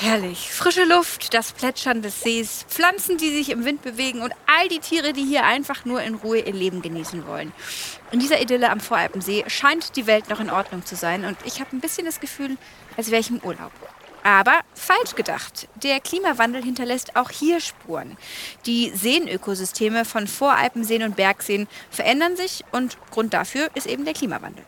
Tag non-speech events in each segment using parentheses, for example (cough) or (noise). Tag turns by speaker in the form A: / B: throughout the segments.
A: herrlich. Frische Luft, das Plätschern des Sees, Pflanzen, die sich im Wind bewegen und all die Tiere, die hier einfach nur in Ruhe ihr Leben genießen wollen. In dieser Idylle am Voralpensee scheint die Welt noch in Ordnung zu sein und ich habe ein bisschen das Gefühl, als wäre ich im Urlaub. Aber falsch gedacht. Der Klimawandel hinterlässt auch hier Spuren. Die Seenökosysteme von Voralpenseen und Bergseen verändern sich und Grund dafür ist eben der Klimawandel.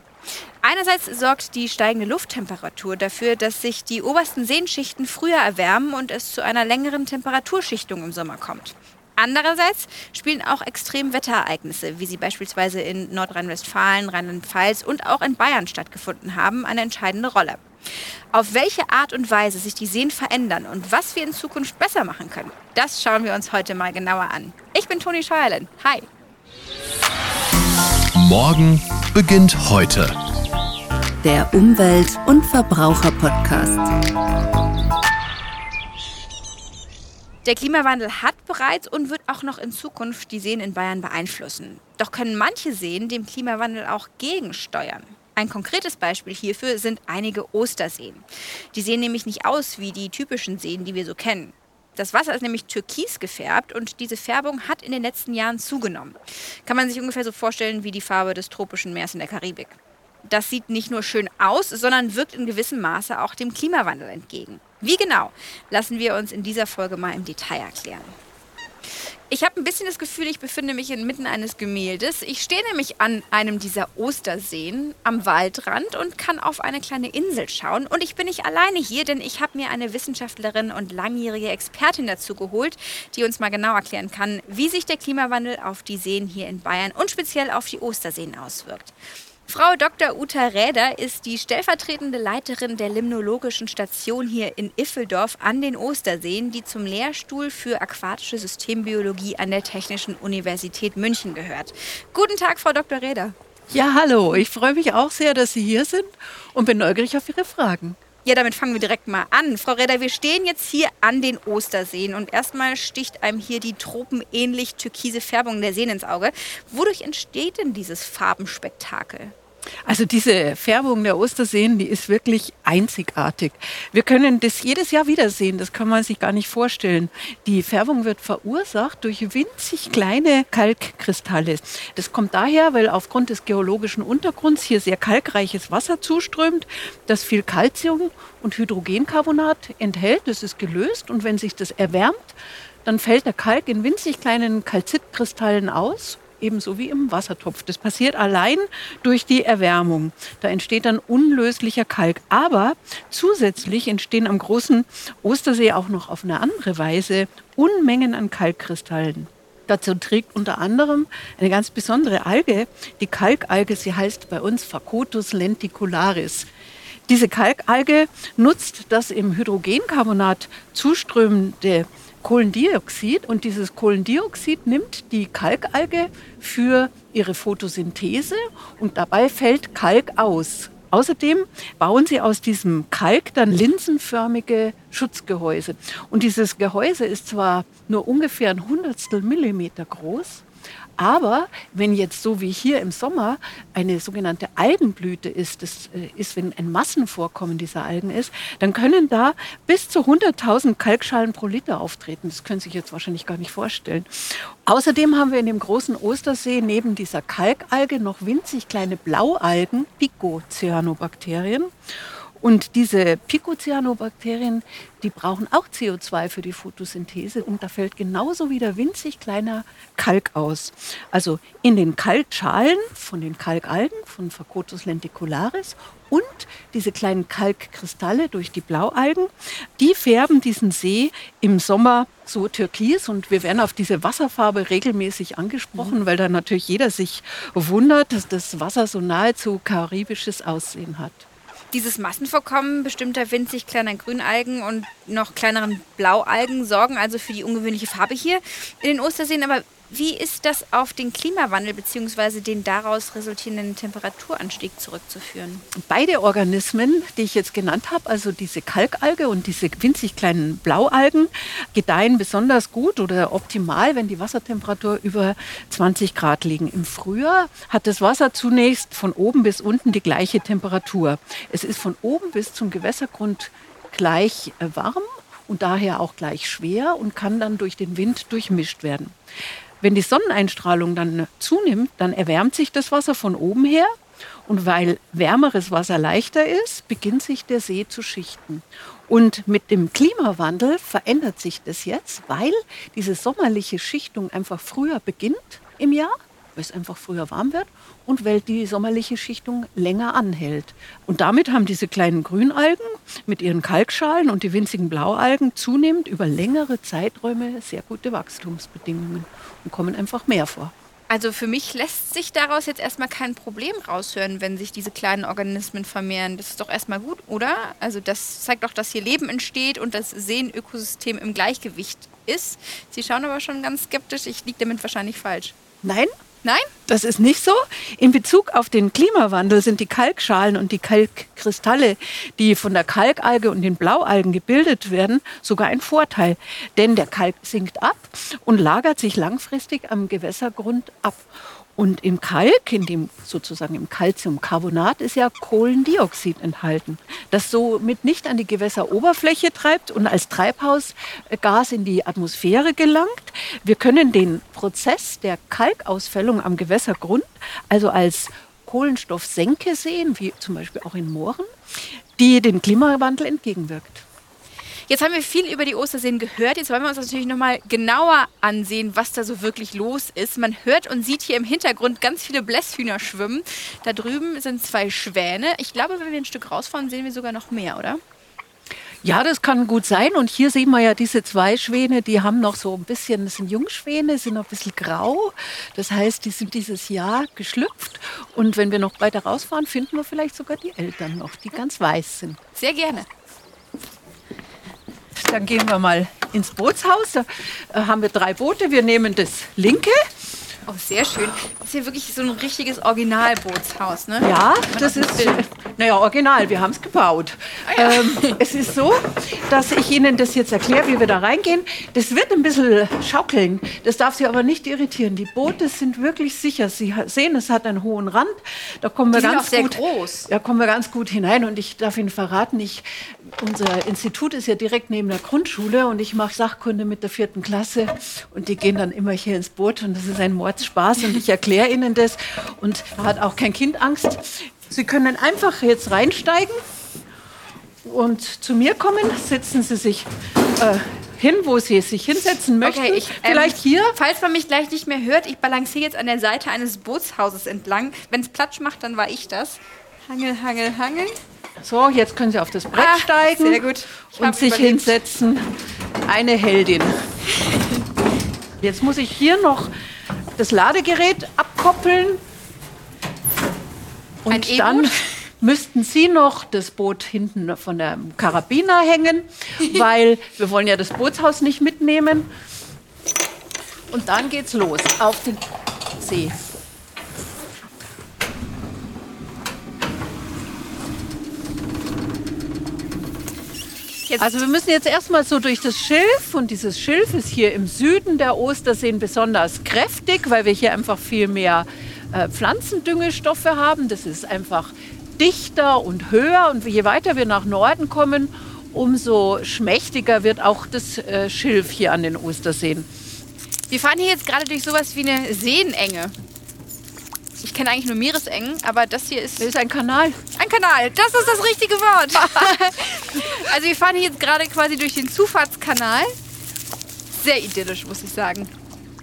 A: Einerseits sorgt die steigende Lufttemperatur dafür, dass sich die obersten Seenschichten früher erwärmen und es zu einer längeren Temperaturschichtung im Sommer kommt. Andererseits spielen auch Extremwetterereignisse, wie sie beispielsweise in Nordrhein-Westfalen, Rheinland-Pfalz und auch in Bayern stattgefunden haben, eine entscheidende Rolle. Auf welche Art und Weise sich die Seen verändern und was wir in Zukunft besser machen können, das schauen wir uns heute mal genauer an. Ich bin Toni Scheuerlen. Hi.
B: Morgen beginnt heute.
C: Der Umwelt- und Verbraucher-Podcast.
A: Der Klimawandel hat bereits und wird auch noch in Zukunft die Seen in Bayern beeinflussen. Doch können manche Seen dem Klimawandel auch gegensteuern. Ein konkretes Beispiel hierfür sind einige Osterseen. Die sehen nämlich nicht aus wie die typischen Seen, die wir so kennen. Das Wasser ist nämlich türkis gefärbt und diese Färbung hat in den letzten Jahren zugenommen. Kann man sich ungefähr so vorstellen wie die Farbe des tropischen Meers in der Karibik. Das sieht nicht nur schön aus, sondern wirkt in gewissem Maße auch dem Klimawandel entgegen. Wie genau, lassen wir uns in dieser Folge mal im Detail erklären. Ich habe ein bisschen das Gefühl, ich befinde mich inmitten eines Gemäldes. Ich stehe nämlich an einem dieser Osterseen am Waldrand und kann auf eine kleine Insel schauen. Und ich bin nicht alleine hier, denn ich habe mir eine Wissenschaftlerin und langjährige Expertin dazu geholt, die uns mal genau erklären kann, wie sich der Klimawandel auf die Seen hier in Bayern und speziell auf die Osterseen auswirkt. Frau Dr. Uta Räder ist die stellvertretende Leiterin der Limnologischen Station hier in Iffeldorf an den Osterseen, die zum Lehrstuhl für aquatische Systembiologie an der Technischen Universität München gehört. Guten Tag, Frau Dr. Räder.
D: Ja, hallo. Ich freue mich auch sehr, dass Sie hier sind und bin neugierig auf Ihre Fragen.
A: Ja, damit fangen wir direkt mal an. Frau Räder, wir stehen jetzt hier an den Osterseen und erstmal sticht einem hier die tropenähnlich türkise Färbung der Seen ins Auge. Wodurch entsteht denn dieses Farbenspektakel?
D: Also diese Färbung der Osterseen, die ist wirklich einzigartig. Wir können das jedes Jahr wiedersehen, das kann man sich gar nicht vorstellen. Die Färbung wird verursacht durch winzig kleine Kalkkristalle. Das kommt daher, weil aufgrund des geologischen Untergrunds hier sehr kalkreiches Wasser zuströmt, das viel Calcium und Hydrogencarbonat enthält. Das ist gelöst und wenn sich das erwärmt, dann fällt der Kalk in winzig kleinen Kalzitkristallen aus ebenso wie im Wassertopf. Das passiert allein durch die Erwärmung. Da entsteht dann unlöslicher Kalk. Aber zusätzlich entstehen am großen Ostersee auch noch auf eine andere Weise Unmengen an Kalkkristallen. Dazu trägt unter anderem eine ganz besondere Alge, die Kalkalge. Sie heißt bei uns Facotus lenticularis. Diese Kalkalge nutzt das im Hydrogencarbonat zuströmende Kohlendioxid und dieses Kohlendioxid nimmt die Kalkalge für ihre Photosynthese und dabei fällt Kalk aus. Außerdem bauen sie aus diesem Kalk dann linsenförmige Schutzgehäuse. Und dieses Gehäuse ist zwar nur ungefähr ein Hundertstel Millimeter groß, aber wenn jetzt so wie hier im Sommer eine sogenannte Algenblüte ist, das äh, ist, wenn ein Massenvorkommen dieser Algen ist, dann können da bis zu 100.000 Kalkschalen pro Liter auftreten. Das können Sie sich jetzt wahrscheinlich gar nicht vorstellen. Außerdem haben wir in dem großen Ostersee neben dieser Kalkalge noch winzig kleine Blaualgen, Picocyanobakterien. Und diese Picocyanobakterien, die brauchen auch CO2 für die Photosynthese und da fällt genauso wieder winzig kleiner Kalk aus. Also in den Kalkschalen von den Kalkalgen, von Facotus lenticularis und diese kleinen Kalkkristalle durch die Blaualgen, die färben diesen See im Sommer so türkis und wir werden auf diese Wasserfarbe regelmäßig angesprochen, mhm. weil da natürlich jeder sich wundert, dass das Wasser so nahezu karibisches Aussehen hat.
A: Dieses Massenvorkommen bestimmter winzig kleiner Grünalgen und noch kleineren Blaualgen sorgen also für die ungewöhnliche Farbe hier in den Osterseen. Aber wie ist das auf den Klimawandel bzw. den daraus resultierenden Temperaturanstieg zurückzuführen?
D: Beide Organismen, die ich jetzt genannt habe, also diese Kalkalge und diese winzig kleinen Blaualgen, gedeihen besonders gut oder optimal, wenn die Wassertemperatur über 20 Grad liegen. Im Frühjahr hat das Wasser zunächst von oben bis unten die gleiche Temperatur. Es ist von oben bis zum Gewässergrund gleich äh, warm und daher auch gleich schwer und kann dann durch den Wind durchmischt werden. Wenn die Sonneneinstrahlung dann zunimmt, dann erwärmt sich das Wasser von oben her und weil wärmeres Wasser leichter ist, beginnt sich der See zu schichten. Und mit dem Klimawandel verändert sich das jetzt, weil diese sommerliche Schichtung einfach früher beginnt im Jahr, weil es einfach früher warm wird und weil die sommerliche Schichtung länger anhält. Und damit haben diese kleinen Grünalgen mit ihren Kalkschalen und die winzigen Blaualgen zunehmend über längere Zeiträume sehr gute Wachstumsbedingungen und kommen einfach mehr vor.
A: Also für mich lässt sich daraus jetzt erstmal kein Problem raushören, wenn sich diese kleinen Organismen vermehren. Das ist doch erstmal gut, oder? Also das zeigt doch, dass hier Leben entsteht und das Seenökosystem im Gleichgewicht ist. Sie schauen aber schon ganz skeptisch. Ich liege damit wahrscheinlich falsch.
D: Nein,
A: Nein?
D: Das ist nicht so. In Bezug auf den Klimawandel sind die Kalkschalen und die Kalkkristalle, die von der Kalkalge und den Blaualgen gebildet werden, sogar ein Vorteil. Denn der Kalk sinkt ab und lagert sich langfristig am Gewässergrund ab. Und im Kalk, in dem sozusagen im Calciumcarbonat, ist ja Kohlendioxid enthalten, das somit nicht an die Gewässeroberfläche treibt und als Treibhausgas in die Atmosphäre gelangt. Wir können den Prozess der Kalkausfällung am Gewässergrund also als Kohlenstoffsenke sehen, wie zum Beispiel auch in Mooren, die dem Klimawandel entgegenwirkt.
A: Jetzt haben wir viel über die Osterseen gehört. Jetzt wollen wir uns natürlich nochmal genauer ansehen, was da so wirklich los ist. Man hört und sieht hier im Hintergrund ganz viele Blässhühner schwimmen. Da drüben sind zwei Schwäne. Ich glaube, wenn wir ein Stück rausfahren, sehen wir sogar noch mehr, oder?
D: Ja, das kann gut sein. Und hier sehen wir ja diese zwei Schwäne, die haben noch so ein bisschen, das sind Jungschwäne, sind noch ein bisschen grau. Das heißt, die sind dieses Jahr geschlüpft. Und wenn wir noch weiter rausfahren, finden wir vielleicht sogar die Eltern noch, die ganz weiß sind.
A: Sehr gerne.
D: Dann gehen wir mal ins Bootshaus. Da äh, haben wir drei Boote. Wir nehmen das linke.
A: Oh, sehr schön. Das ist hier wirklich so ein richtiges Originalbootshaus, ne?
D: Ja, das ist, naja, original, wir haben es gebaut. ähm, es ist so, dass ich Ihnen das jetzt erkläre, wie wir da reingehen. Das wird ein bisschen schaukeln, das darf Sie aber nicht irritieren. Die Boote sind wirklich sicher. Sie sehen, es hat einen hohen Rand, da kommen wir
A: Die
D: ganz gut,
A: groß.
D: Da kommen wir ganz gut hinein und ich darf Ihnen verraten, ich, unser Institut ist ja direkt neben der Grundschule und ich mache Sachkunde mit der vierten Klasse und die gehen dann immer hier ins Boot und das ist ein Mordspaß und ich erkläre Ihnen das und da hat auch kein Kind Angst. Sie können einfach jetzt reinsteigen und zu mir kommen, setzen Sie sich äh, hin, wo Sie sich hinsetzen möchten.
A: Okay, ich, ähm,
D: Vielleicht hier.
A: Falls man mich gleich nicht mehr hört, ich balanciere jetzt an der Seite eines Bootshauses entlang. Wenn es Platsch macht, dann war ich das. Hangel, hangel, hangel.
D: So, jetzt können Sie auf das Brett
A: Ah,
D: steigen
A: sehr gut. Ich
D: und sich
A: überlebt.
D: hinsetzen. Eine Heldin. Jetzt muss ich hier noch das Ladegerät abkoppeln. Und
A: E-Boot?
D: dann müssten Sie noch das Boot hinten von der Karabiner hängen, (laughs) weil wir wollen ja das Bootshaus nicht mitnehmen. Und dann geht's los auf den See.
A: Jetzt,
D: Also wir müssen jetzt erstmal so durch das Schilf und dieses Schilf ist hier im Süden der Osterseen besonders kräftig, weil wir hier einfach viel mehr äh, Pflanzendüngestoffe haben. Das ist einfach dichter und höher und je weiter wir nach Norden kommen, umso schmächtiger wird auch das äh, Schilf hier an den Osterseen.
A: wir fahren hier jetzt gerade durch sowas wie eine Seenenge. Ich kenne eigentlich nur Meeresengen, aber das hier ist
D: Das ist ein Kanal.
A: ein Kanal. Das ist das richtige Wort. (laughs) also wir fahren hier jetzt gerade quasi durch den Zufahrtskanal. Sehr idyllisch, muss ich sagen.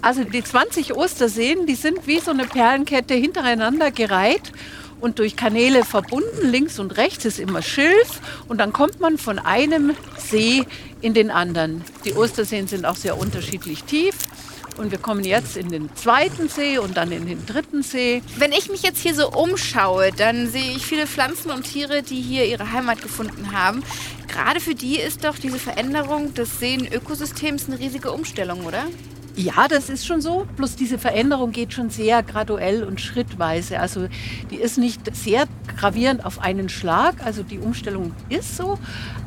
D: Also die 20 Osterseen, die sind wie so eine Perlenkette hintereinander gereiht und durch Kanäle verbunden. Links und rechts ist immer Schilf und dann kommt man von einem See in den anderen. Die Osterseen sind auch sehr unterschiedlich tief. Und wir kommen jetzt in den zweiten See und dann in den dritten See.
A: Wenn ich mich jetzt hier so umschaue, dann sehe ich viele Pflanzen und Tiere, die hier ihre Heimat gefunden haben. Gerade für die ist doch diese Veränderung des Seenökosystems eine riesige Umstellung, oder?
D: Ja, das ist schon so. Bloß diese Veränderung geht schon sehr graduell und schrittweise. Also die ist nicht sehr gravierend auf einen Schlag. Also die Umstellung ist so.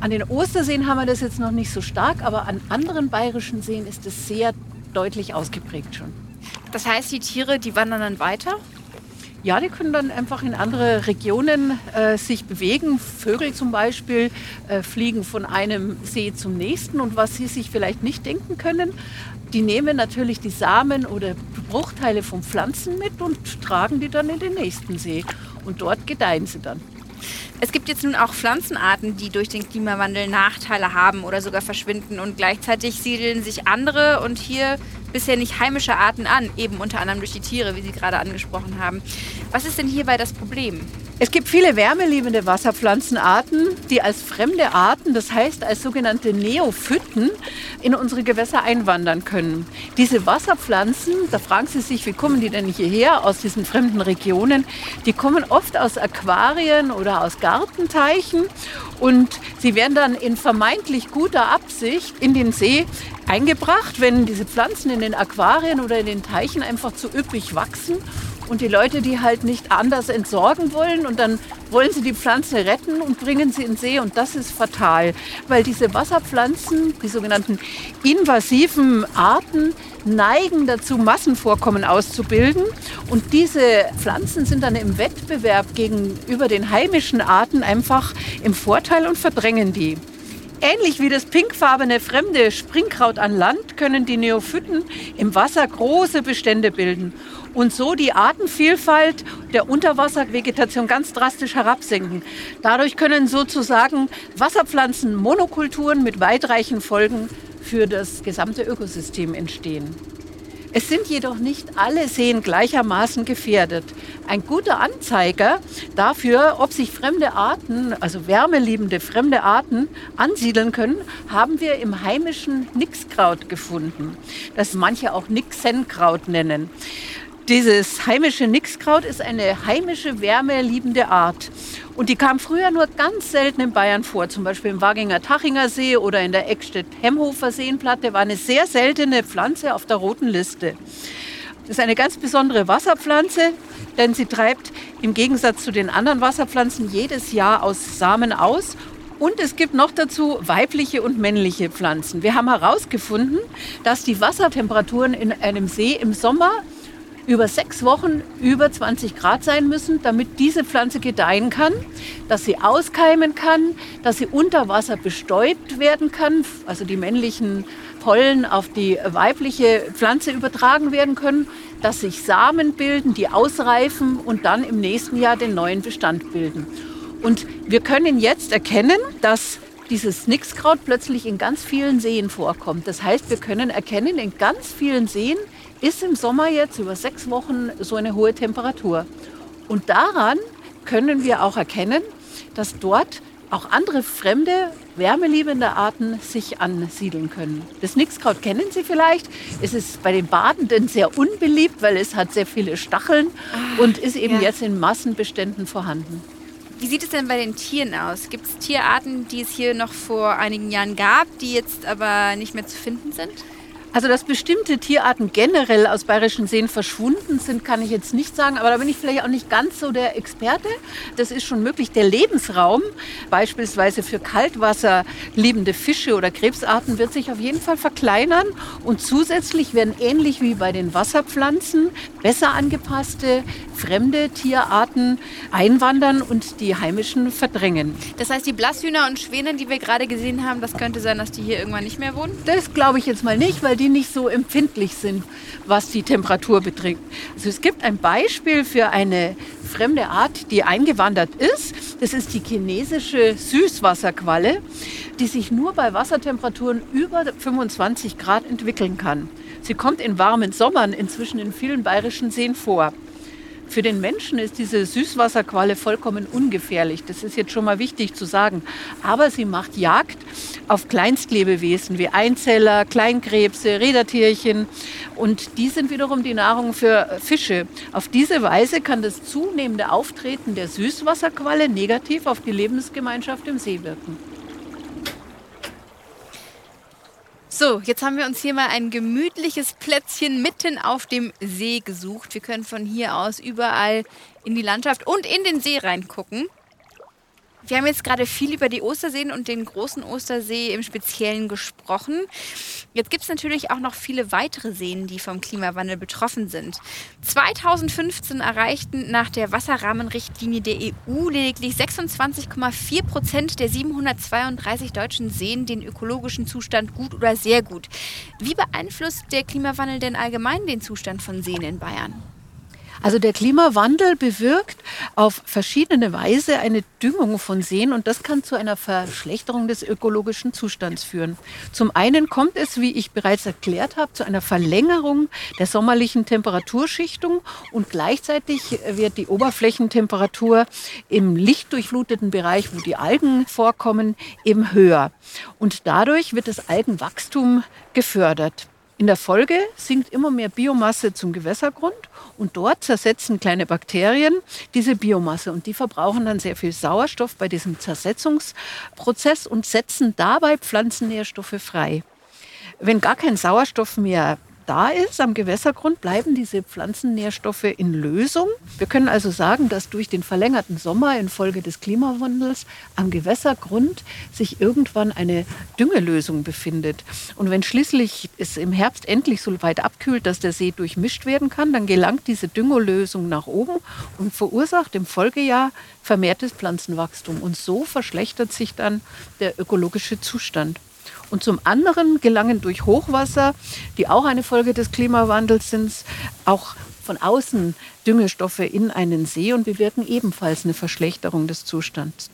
D: An den Osterseen haben wir das jetzt noch nicht so stark, aber an anderen bayerischen Seen ist es sehr deutlich ausgeprägt schon.
A: Das heißt, die Tiere, die wandern dann weiter?
D: Ja, die können dann einfach in andere Regionen äh, sich bewegen. Vögel zum Beispiel äh, fliegen von einem See zum nächsten. Und was sie sich vielleicht nicht denken können, die nehmen natürlich die Samen oder Bruchteile von Pflanzen mit und tragen die dann in den nächsten See. Und dort gedeihen sie dann.
A: Es gibt jetzt nun auch Pflanzenarten, die durch den Klimawandel Nachteile haben oder sogar verschwinden. Und gleichzeitig siedeln sich andere und hier bisher nicht heimische Arten an, eben unter anderem durch die Tiere, wie Sie gerade angesprochen haben. Was ist denn hierbei das Problem?
D: Es gibt viele wärmeliebende Wasserpflanzenarten, die als fremde Arten, das heißt als sogenannte Neophyten, in unsere Gewässer einwandern können. Diese Wasserpflanzen, da fragen Sie sich, wie kommen die denn hierher aus diesen fremden Regionen? Die kommen oft aus Aquarien oder aus Gartenteichen und sie werden dann in vermeintlich guter Absicht in den See eingebracht, wenn diese Pflanzen in den Aquarien oder in den Teichen einfach zu üppig wachsen und die Leute, die halt nicht anders entsorgen wollen und dann wollen sie die Pflanze retten und bringen sie in den See und das ist fatal, weil diese Wasserpflanzen, die sogenannten invasiven Arten, neigen dazu, Massenvorkommen auszubilden und diese Pflanzen sind dann im Wettbewerb gegenüber den heimischen Arten einfach im Vorteil und verdrängen die. Ähnlich wie das pinkfarbene fremde Springkraut an Land können die Neophyten im Wasser große Bestände bilden und so die Artenvielfalt der Unterwasservegetation ganz drastisch herabsenken. Dadurch können sozusagen Wasserpflanzen Monokulturen mit weitreichen Folgen für das gesamte Ökosystem entstehen. Es sind jedoch nicht alle Seen gleichermaßen gefährdet. Ein guter Anzeiger dafür, ob sich fremde Arten, also wärmeliebende fremde Arten, ansiedeln können, haben wir im heimischen Nixkraut gefunden, das manche auch Nixenkraut nennen. Dieses heimische Nixkraut ist eine heimische, wärmeliebende Art. Und die kam früher nur ganz selten in Bayern vor, zum Beispiel im Waginger Tachinger See oder in der Eckstedt-Hemhofer Seenplatte, war eine sehr seltene Pflanze auf der roten Liste. Das ist eine ganz besondere Wasserpflanze, denn sie treibt im Gegensatz zu den anderen Wasserpflanzen jedes Jahr aus Samen aus und es gibt noch dazu weibliche und männliche Pflanzen. Wir haben herausgefunden, dass die Wassertemperaturen in einem See im Sommer über sechs Wochen über 20 Grad sein müssen, damit diese Pflanze gedeihen kann, dass sie auskeimen kann, dass sie unter Wasser bestäubt werden kann, also die männlichen Pollen auf die weibliche Pflanze übertragen werden können, dass sich Samen bilden, die ausreifen und dann im nächsten Jahr den neuen Bestand bilden. Und wir können jetzt erkennen, dass dieses Nixkraut plötzlich in ganz vielen Seen vorkommt. Das heißt, wir können erkennen, in ganz vielen Seen ist im Sommer jetzt über sechs Wochen so eine hohe Temperatur. Und daran können wir auch erkennen, dass dort auch andere fremde, wärmeliebende Arten sich ansiedeln können. Das Nixkraut kennen Sie vielleicht. Es ist bei den Badenden sehr unbeliebt, weil es hat sehr viele Stacheln ah, und ist eben ja. jetzt in Massenbeständen vorhanden.
A: Wie sieht es denn bei den Tieren aus? Gibt es Tierarten, die es hier noch vor einigen Jahren gab, die jetzt aber nicht mehr zu finden sind?
D: Also, dass bestimmte Tierarten generell aus bayerischen Seen verschwunden sind, kann ich jetzt nicht sagen. Aber da bin ich vielleicht auch nicht ganz so der Experte. Das ist schon möglich. Der Lebensraum, beispielsweise für Kaltwasser liebende Fische oder Krebsarten, wird sich auf jeden Fall verkleinern. Und zusätzlich werden ähnlich wie bei den Wasserpflanzen besser angepasste fremde Tierarten einwandern und die heimischen verdrängen.
A: Das heißt, die Blasshühner und Schwäne, die wir gerade gesehen haben, das könnte sein, dass die hier irgendwann nicht mehr wohnen?
D: Das glaube ich jetzt mal nicht, weil die die nicht so empfindlich sind, was die Temperatur betrifft. Also es gibt ein Beispiel für eine fremde Art, die eingewandert ist. Das ist die chinesische Süßwasserqualle, die sich nur bei Wassertemperaturen über 25 Grad entwickeln kann. Sie kommt in warmen Sommern inzwischen in vielen bayerischen Seen vor. Für den Menschen ist diese Süßwasserqualle vollkommen ungefährlich. Das ist jetzt schon mal wichtig zu sagen. Aber sie macht Jagd auf Kleinstlebewesen wie Einzeller, Kleinkrebse, Rädertierchen. Und die sind wiederum die Nahrung für Fische. Auf diese Weise kann das zunehmende Auftreten der Süßwasserqualle negativ auf die Lebensgemeinschaft im See wirken.
A: So, jetzt haben wir uns hier mal ein gemütliches Plätzchen mitten auf dem See gesucht. Wir können von hier aus überall in die Landschaft und in den See reingucken. Wir haben jetzt gerade viel über die Osterseen und den großen Ostersee im Speziellen gesprochen. Jetzt gibt es natürlich auch noch viele weitere Seen, die vom Klimawandel betroffen sind. 2015 erreichten nach der Wasserrahmenrichtlinie der EU lediglich 26,4 Prozent der 732 deutschen Seen den ökologischen Zustand gut oder sehr gut. Wie beeinflusst der Klimawandel denn allgemein den Zustand von Seen in Bayern?
D: Also der Klimawandel bewirkt auf verschiedene Weise eine Düngung von Seen und das kann zu einer Verschlechterung des ökologischen Zustands führen. Zum einen kommt es, wie ich bereits erklärt habe, zu einer Verlängerung der sommerlichen Temperaturschichtung und gleichzeitig wird die Oberflächentemperatur im lichtdurchfluteten Bereich, wo die Algen vorkommen, eben höher. Und dadurch wird das Algenwachstum gefördert. In der Folge sinkt immer mehr Biomasse zum Gewässergrund und dort zersetzen kleine Bakterien diese Biomasse und die verbrauchen dann sehr viel Sauerstoff bei diesem Zersetzungsprozess und setzen dabei Pflanzennährstoffe frei. Wenn gar kein Sauerstoff mehr da ist am Gewässergrund, bleiben diese Pflanzennährstoffe in Lösung. Wir können also sagen, dass durch den verlängerten Sommer infolge des Klimawandels am Gewässergrund sich irgendwann eine Düngelösung befindet. Und wenn schließlich es im Herbst endlich so weit abkühlt, dass der See durchmischt werden kann, dann gelangt diese Düngelösung nach oben und verursacht im Folgejahr vermehrtes Pflanzenwachstum. Und so verschlechtert sich dann der ökologische Zustand. Und zum anderen gelangen durch Hochwasser, die auch eine Folge des Klimawandels sind, auch von außen Düngestoffe in einen See und bewirken ebenfalls eine Verschlechterung des Zustands.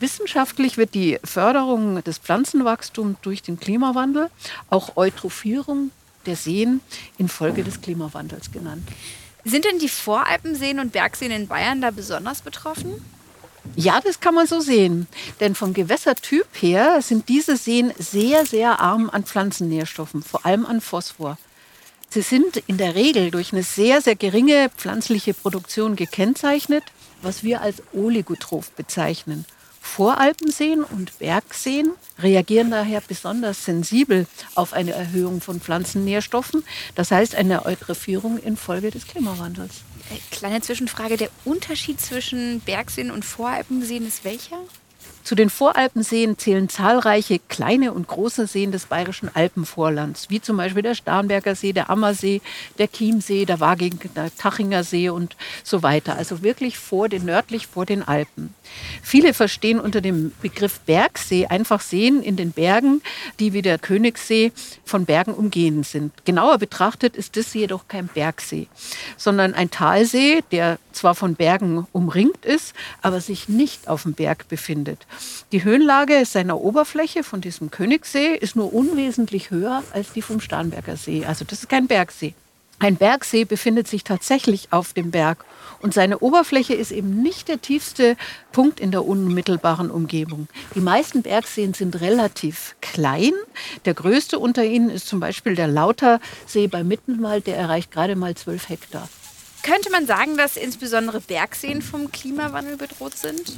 D: Wissenschaftlich wird die Förderung des Pflanzenwachstums durch den Klimawandel auch Eutrophierung der Seen infolge des Klimawandels genannt.
A: Sind denn die Voralpenseen und Bergseen in Bayern da besonders betroffen?
D: Ja, das kann man so sehen. Denn vom Gewässertyp her sind diese Seen sehr, sehr arm an Pflanzennährstoffen, vor allem an Phosphor. Sie sind in der Regel durch eine sehr, sehr geringe pflanzliche Produktion gekennzeichnet, was wir als Oligotroph bezeichnen. Voralpenseen und Bergseen reagieren daher besonders sensibel auf eine Erhöhung von Pflanzennährstoffen, das heißt eine Eutrophierung infolge des Klimawandels.
A: Äh, kleine Zwischenfrage, der Unterschied zwischen Bergseen und Voralpenseen ist welcher?
D: Zu den Voralpenseen zählen zahlreiche kleine und große Seen des bayerischen Alpenvorlands, wie zum Beispiel der Starnberger See, der Ammersee, der Chiemsee, der Waging, der Tachinger See und so weiter. Also wirklich vor den, nördlich vor den Alpen. Viele verstehen unter dem Begriff Bergsee einfach Seen in den Bergen, die wie der Königssee von Bergen umgeben sind. Genauer betrachtet ist das jedoch kein Bergsee, sondern ein Talsee, der zwar von Bergen umringt ist, aber sich nicht auf dem Berg befindet. Die Höhenlage seiner Oberfläche von diesem Königssee ist nur unwesentlich höher als die vom Starnberger See. Also das ist kein Bergsee. Ein Bergsee befindet sich tatsächlich auf dem Berg und seine Oberfläche ist eben nicht der tiefste Punkt in der unmittelbaren Umgebung. Die meisten Bergseen sind relativ klein. Der größte unter ihnen ist zum Beispiel der Lautersee bei Mittenwald, der erreicht gerade mal 12 Hektar.
A: Könnte man sagen, dass insbesondere Bergseen vom Klimawandel bedroht sind?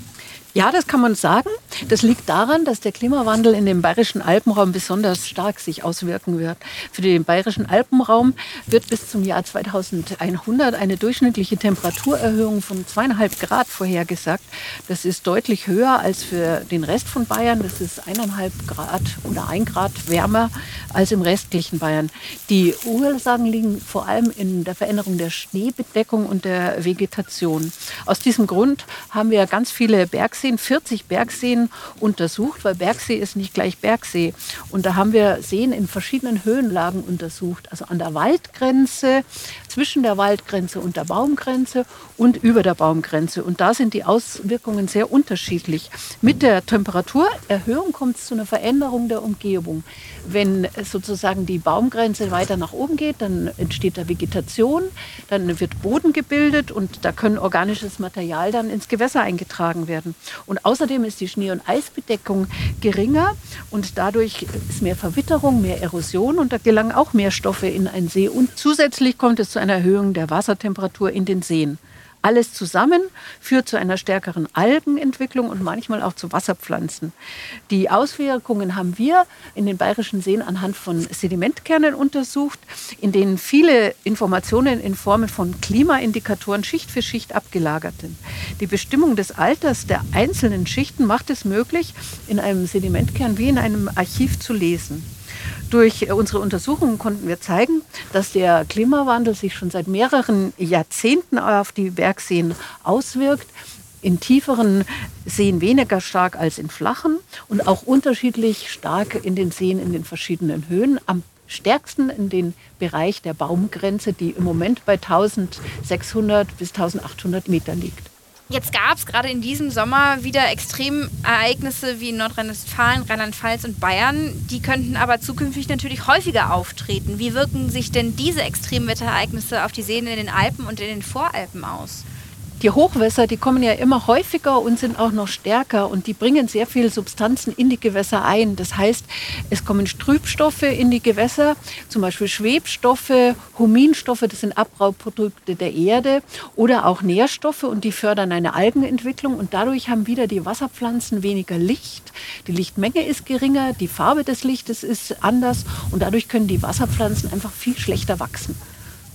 D: Ja, das kann man sagen. Das liegt daran, dass der Klimawandel in dem bayerischen Alpenraum besonders stark sich auswirken wird. Für den bayerischen Alpenraum wird bis zum Jahr 2100 eine durchschnittliche Temperaturerhöhung von zweieinhalb Grad vorhergesagt. Das ist deutlich höher als für den Rest von Bayern. Das ist eineinhalb Grad oder ein Grad wärmer als im restlichen Bayern. Die Ursachen liegen vor allem in der Veränderung der Schneebedeckung und der Vegetation. Aus diesem Grund haben wir ganz viele Bergseen Bergseen, 40 Bergseen untersucht, weil Bergsee ist nicht gleich Bergsee. Und da haben wir Seen in verschiedenen Höhenlagen untersucht, also an der Waldgrenze, zwischen der Waldgrenze und der Baumgrenze und über der Baumgrenze. Und da sind die Auswirkungen sehr unterschiedlich. Mit der Temperaturerhöhung kommt es zu einer Veränderung der Umgebung. Wenn sozusagen die Baumgrenze weiter nach oben geht, dann entsteht da Vegetation, dann wird Boden gebildet und da können organisches Material dann ins Gewässer eingetragen werden. Und außerdem ist die Schnee- und Eisbedeckung geringer und dadurch ist mehr Verwitterung, mehr Erosion und da gelangen auch mehr Stoffe in einen See. Und zusätzlich kommt es zu einer Erhöhung der Wassertemperatur in den Seen. Alles zusammen führt zu einer stärkeren Algenentwicklung und manchmal auch zu Wasserpflanzen. Die Auswirkungen haben wir in den bayerischen Seen anhand von Sedimentkernen untersucht, in denen viele Informationen in Form von Klimaindikatoren Schicht für Schicht abgelagert sind. Die Bestimmung des Alters der einzelnen Schichten macht es möglich, in einem Sedimentkern wie in einem Archiv zu lesen. Durch unsere Untersuchungen konnten wir zeigen, dass der Klimawandel sich schon seit mehreren Jahrzehnten auf die Bergseen auswirkt. In tieferen Seen weniger stark als in flachen und auch unterschiedlich stark in den Seen in den verschiedenen Höhen. Am stärksten in den Bereich der Baumgrenze, die im Moment bei 1600 bis 1800 Meter liegt.
A: Jetzt gab es gerade in diesem Sommer wieder Extremereignisse wie in Nordrhein-Westfalen, Rheinland-Pfalz und Bayern. Die könnten aber zukünftig natürlich häufiger auftreten. Wie wirken sich denn diese Extremwetterereignisse auf die Seen in den Alpen und in den Voralpen aus?
D: Die Hochwässer, die kommen ja immer häufiger und sind auch noch stärker und die bringen sehr viele Substanzen in die Gewässer ein. Das heißt, es kommen Strübstoffe in die Gewässer, zum Beispiel Schwebstoffe, Huminstoffe, das sind Abbauprodukte der Erde oder auch Nährstoffe und die fördern eine Algenentwicklung und dadurch haben wieder die Wasserpflanzen weniger Licht. Die Lichtmenge ist geringer, die Farbe des Lichtes ist anders und dadurch können die Wasserpflanzen einfach viel schlechter wachsen.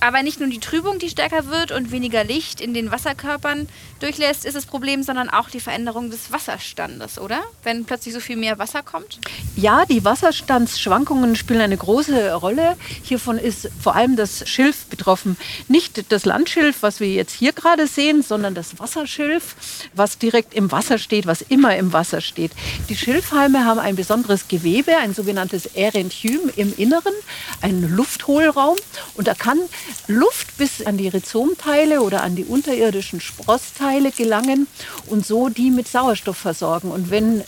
A: Aber nicht nur die Trübung, die stärker wird und weniger Licht in den Wasserkörpern durchlässt, ist das Problem, sondern auch die Veränderung des Wasserstandes, oder? Wenn plötzlich so viel mehr Wasser kommt?
D: Ja, die Wasserstandsschwankungen spielen eine große Rolle. Hiervon ist vor allem das Schilf betroffen. Nicht das Landschilf, was wir jetzt hier gerade sehen, sondern das Wasserschilf, was direkt im Wasser steht, was immer im Wasser steht. Die Schilfhalme haben ein besonderes Gewebe, ein sogenanntes Erenchym im Inneren, einen Lufthohlraum. Und da kann Luft bis an die Rhizomteile oder an die unterirdischen Sprossteile gelangen und so die mit Sauerstoff versorgen. Und wenn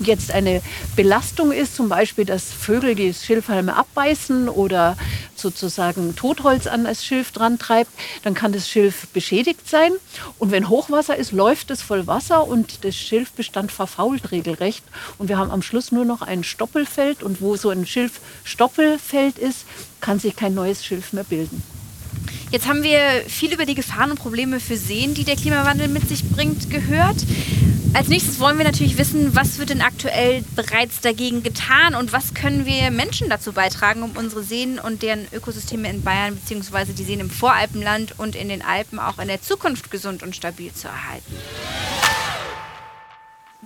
D: jetzt eine Belastung ist, zum Beispiel, dass Vögel die Schilfhalme abbeißen oder sozusagen Totholz an das Schilf dran treibt, dann kann das Schilf beschädigt sein. Und wenn Hochwasser ist, läuft es voll Wasser und das Schilfbestand verfault regelrecht. Und wir haben am Schluss nur noch ein Stoppelfeld. Und wo so ein Schilfstoppelfeld ist, kann sich kein neues Schilf mehr bilden.
A: Jetzt haben wir viel über die Gefahren und Probleme für Seen, die der Klimawandel mit sich bringt, gehört. Als nächstes wollen wir natürlich wissen, was wird denn aktuell bereits dagegen getan und was können wir Menschen dazu beitragen, um unsere Seen und deren Ökosysteme in Bayern bzw. die Seen im Voralpenland und in den Alpen auch in der Zukunft gesund und stabil zu erhalten.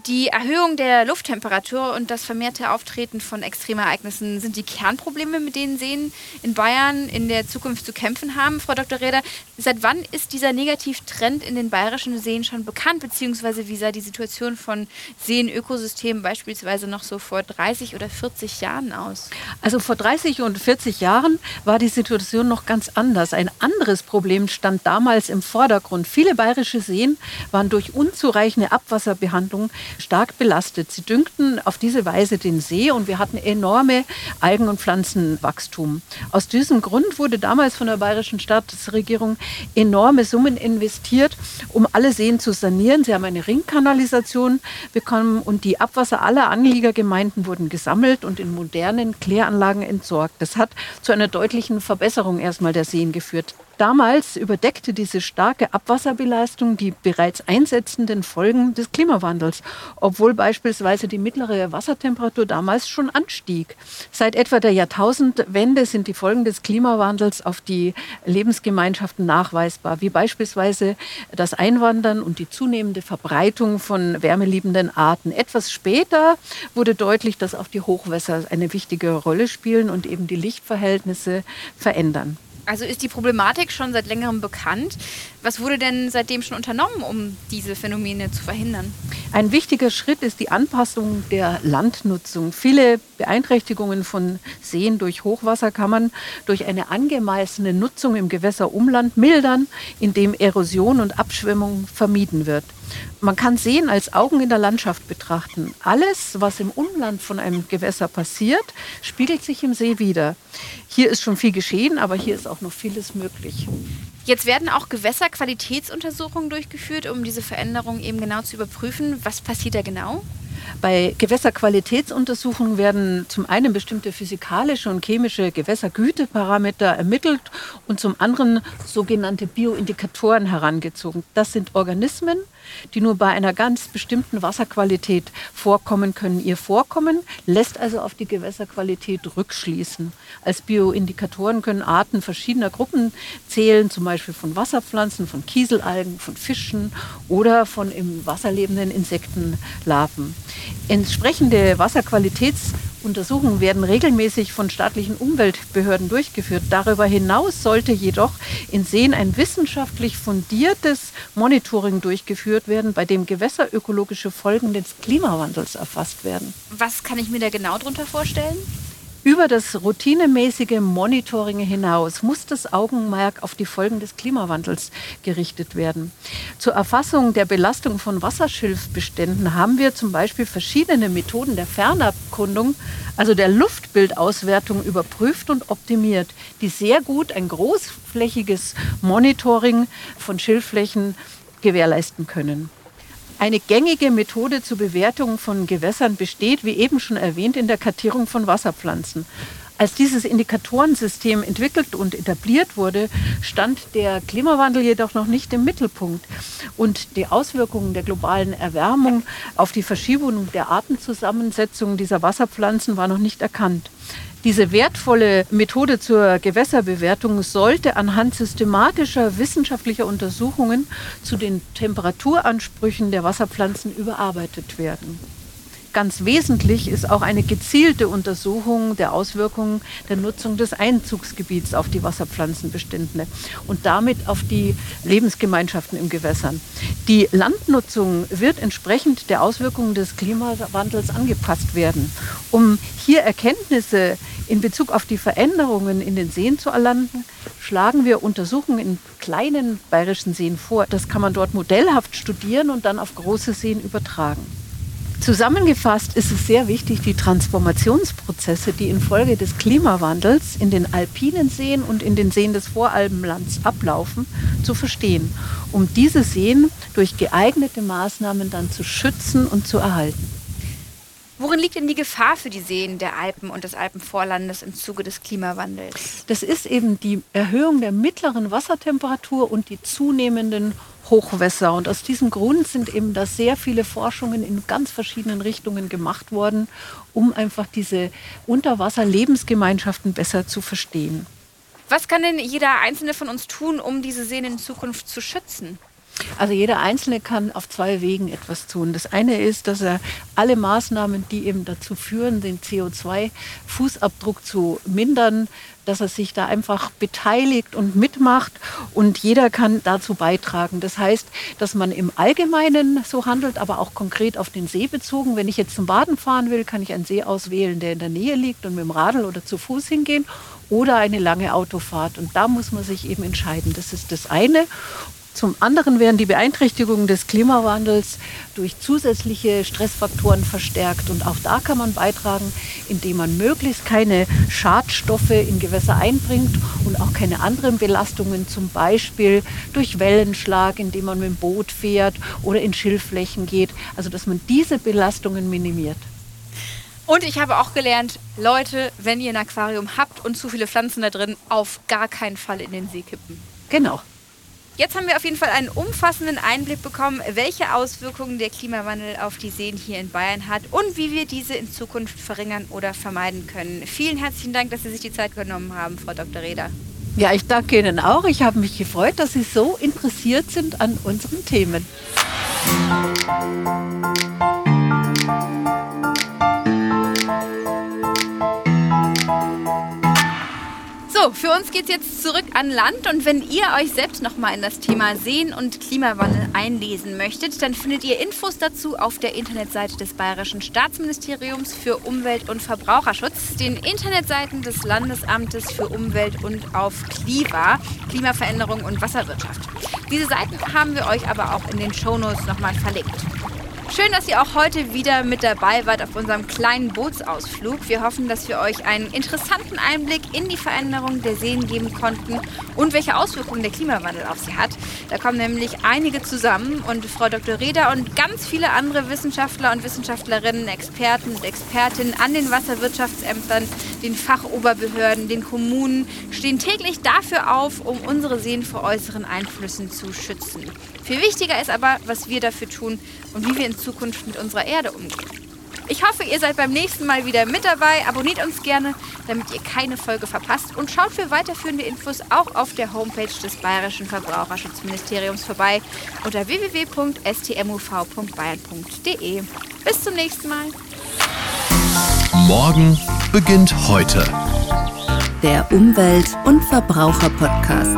A: Die Erhöhung der Lufttemperatur und das vermehrte Auftreten von Extremereignissen sind die Kernprobleme, mit denen Seen in Bayern in der Zukunft zu kämpfen haben. Frau Dr. Reder, seit wann ist dieser Negativtrend in den bayerischen Seen schon bekannt, beziehungsweise wie sah die Situation von Seenökosystemen beispielsweise noch so vor 30 oder 40 Jahren aus?
D: Also vor 30 und 40 Jahren war die Situation noch ganz anders. Ein anderes Problem stand damals im Vordergrund. Viele bayerische Seen waren durch unzureichende Abwasserbehandlung stark belastet. Sie düngten auf diese Weise den See und wir hatten enorme Algen- und Pflanzenwachstum. Aus diesem Grund wurde damals von der bayerischen Staatsregierung enorme Summen investiert, um alle Seen zu sanieren. Sie haben eine Ringkanalisation bekommen und die Abwasser aller Anliegergemeinden wurden gesammelt und in modernen Kläranlagen entsorgt. Das hat zu einer deutlichen Verbesserung erstmal der Seen geführt. Damals überdeckte diese starke Abwasserbelastung die bereits einsetzenden Folgen des Klimawandels, obwohl beispielsweise die mittlere Wassertemperatur damals schon anstieg. Seit etwa der Jahrtausendwende sind die Folgen des Klimawandels auf die Lebensgemeinschaften nachweisbar, wie beispielsweise das Einwandern und die zunehmende Verbreitung von wärmeliebenden Arten. Etwas später wurde deutlich, dass auch die Hochwässer eine wichtige Rolle spielen und eben die Lichtverhältnisse verändern.
A: Also ist die Problematik schon seit längerem bekannt. Was wurde denn seitdem schon unternommen, um diese Phänomene zu verhindern?
D: Ein wichtiger Schritt ist die Anpassung der Landnutzung. Viele Beeinträchtigungen von Seen durch Hochwasser kann man durch eine angemessene Nutzung im Gewässerumland mildern, indem Erosion und Abschwemmung vermieden wird. Man kann Seen als Augen in der Landschaft betrachten. Alles, was im Umland von einem Gewässer passiert, spiegelt sich im See wieder. Hier ist schon viel geschehen, aber hier ist auch noch vieles möglich.
A: Jetzt werden auch Gewässerqualitätsuntersuchungen durchgeführt, um diese Veränderungen eben genau zu überprüfen. Was passiert da genau?
D: Bei Gewässerqualitätsuntersuchungen werden zum einen bestimmte physikalische und chemische Gewässergüteparameter ermittelt und zum anderen sogenannte Bioindikatoren herangezogen. Das sind Organismen, die nur bei einer ganz bestimmten Wasserqualität vorkommen können. Ihr Vorkommen lässt also auf die Gewässerqualität rückschließen. Als Bioindikatoren können Arten verschiedener Gruppen zählen, zum Beispiel von Wasserpflanzen, von Kieselalgen, von Fischen oder von im Wasser lebenden Insektenlarven. Entsprechende Wasserqualitätsuntersuchungen werden regelmäßig von staatlichen Umweltbehörden durchgeführt. Darüber hinaus sollte jedoch in Seen ein wissenschaftlich fundiertes Monitoring durchgeführt werden, bei dem gewässerökologische Folgen des Klimawandels erfasst werden.
A: Was kann ich mir da genau darunter vorstellen?
D: Über das routinemäßige Monitoring hinaus muss das Augenmerk auf die Folgen des Klimawandels gerichtet werden. Zur Erfassung der Belastung von Wasserschilfbeständen haben wir zum Beispiel verschiedene Methoden der Fernabkundung, also der Luftbildauswertung, überprüft und optimiert, die sehr gut ein großflächiges Monitoring von Schilfflächen gewährleisten können. Eine gängige Methode zur Bewertung von Gewässern besteht, wie eben schon erwähnt, in der Kartierung von Wasserpflanzen. Als dieses Indikatorensystem entwickelt und etabliert wurde, stand der Klimawandel jedoch noch nicht im Mittelpunkt. Und die Auswirkungen der globalen Erwärmung auf die Verschiebung der Artenzusammensetzung dieser Wasserpflanzen war noch nicht erkannt. Diese wertvolle Methode zur Gewässerbewertung sollte anhand systematischer wissenschaftlicher Untersuchungen zu den Temperaturansprüchen der Wasserpflanzen überarbeitet werden. Ganz wesentlich ist auch eine gezielte Untersuchung der Auswirkungen der Nutzung des Einzugsgebiets auf die Wasserpflanzenbestände und damit auf die Lebensgemeinschaften im Gewässern. Die Landnutzung wird entsprechend der Auswirkungen des Klimawandels angepasst werden. Um hier Erkenntnisse in Bezug auf die Veränderungen in den Seen zu erlangen, schlagen wir Untersuchungen in kleinen bayerischen Seen vor. Das kann man dort modellhaft studieren und dann auf große Seen übertragen. Zusammengefasst ist es sehr wichtig, die Transformationsprozesse, die infolge des Klimawandels in den alpinen Seen und in den Seen des Voralpenlands ablaufen, zu verstehen, um diese Seen durch geeignete Maßnahmen dann zu schützen und zu erhalten.
A: Worin liegt denn die Gefahr für die Seen der Alpen und des Alpenvorlandes im Zuge des Klimawandels?
D: Das ist eben die Erhöhung der mittleren Wassertemperatur und die zunehmenden Hochwässer. Und aus diesem Grund sind eben da sehr viele Forschungen in ganz verschiedenen Richtungen gemacht worden, um einfach diese Unterwasserlebensgemeinschaften besser zu verstehen.
A: Was kann denn jeder Einzelne von uns tun, um diese Seen in Zukunft zu schützen?
D: Also jeder Einzelne kann auf zwei Wegen etwas tun. Das eine ist, dass er alle Maßnahmen, die eben dazu führen, den CO2-Fußabdruck zu mindern, dass er sich da einfach beteiligt und mitmacht und jeder kann dazu beitragen. Das heißt, dass man im Allgemeinen so handelt, aber auch konkret auf den See bezogen. Wenn ich jetzt zum Baden fahren will, kann ich einen See auswählen, der in der Nähe liegt und mit dem Radl oder zu Fuß hingehen oder eine lange Autofahrt. Und da muss man sich eben entscheiden. Das ist das eine. Zum anderen werden die Beeinträchtigungen des Klimawandels durch zusätzliche Stressfaktoren verstärkt. Und auch da kann man beitragen, indem man möglichst keine Schadstoffe in Gewässer einbringt und auch keine anderen Belastungen, zum Beispiel durch Wellenschlag, indem man mit dem Boot fährt oder in Schilfflächen geht. Also dass man diese Belastungen minimiert.
A: Und ich habe auch gelernt, Leute, wenn ihr ein Aquarium habt und zu viele Pflanzen da drin, auf gar keinen Fall in den See kippen.
D: Genau.
A: Jetzt haben wir auf jeden Fall einen umfassenden Einblick bekommen, welche Auswirkungen der Klimawandel auf die Seen hier in Bayern hat und wie wir diese in Zukunft verringern oder vermeiden können. Vielen herzlichen Dank, dass Sie sich die Zeit genommen haben, Frau Dr. Reder.
D: Ja, ich danke Ihnen auch. Ich habe mich gefreut, dass Sie so interessiert sind an unseren Themen.
A: Für uns geht es jetzt zurück an Land und wenn ihr euch selbst nochmal in das Thema Seen und Klimawandel einlesen möchtet, dann findet ihr Infos dazu auf der Internetseite des Bayerischen Staatsministeriums für Umwelt und Verbraucherschutz, den Internetseiten des Landesamtes für Umwelt und auf Kliva, Klimaveränderung und Wasserwirtschaft. Diese Seiten haben wir euch aber auch in den Shownotes nochmal verlinkt. Schön, dass ihr auch heute wieder mit dabei wart auf unserem kleinen Bootsausflug. Wir hoffen, dass wir euch einen interessanten Einblick in die Veränderung der Seen geben konnten und welche Auswirkungen der Klimawandel auf sie hat. Da kommen nämlich einige zusammen und Frau Dr. Reda und ganz viele andere Wissenschaftler und Wissenschaftlerinnen, Experten und Expertinnen an den Wasserwirtschaftsämtern, den Fachoberbehörden, den Kommunen stehen täglich dafür auf, um unsere Seen vor äußeren Einflüssen zu schützen. Viel wichtiger ist aber, was wir dafür tun und wie wir in Zukunft mit unserer Erde umgehen. Ich hoffe, ihr seid beim nächsten Mal wieder mit dabei. Abonniert uns gerne, damit ihr keine Folge verpasst. Und schaut für weiterführende Infos auch auf der Homepage des Bayerischen Verbraucherschutzministeriums vorbei unter www.stmuv.bayern.de. Bis zum nächsten Mal.
B: Morgen beginnt heute.
C: Der Umwelt- und Verbraucher-Podcast.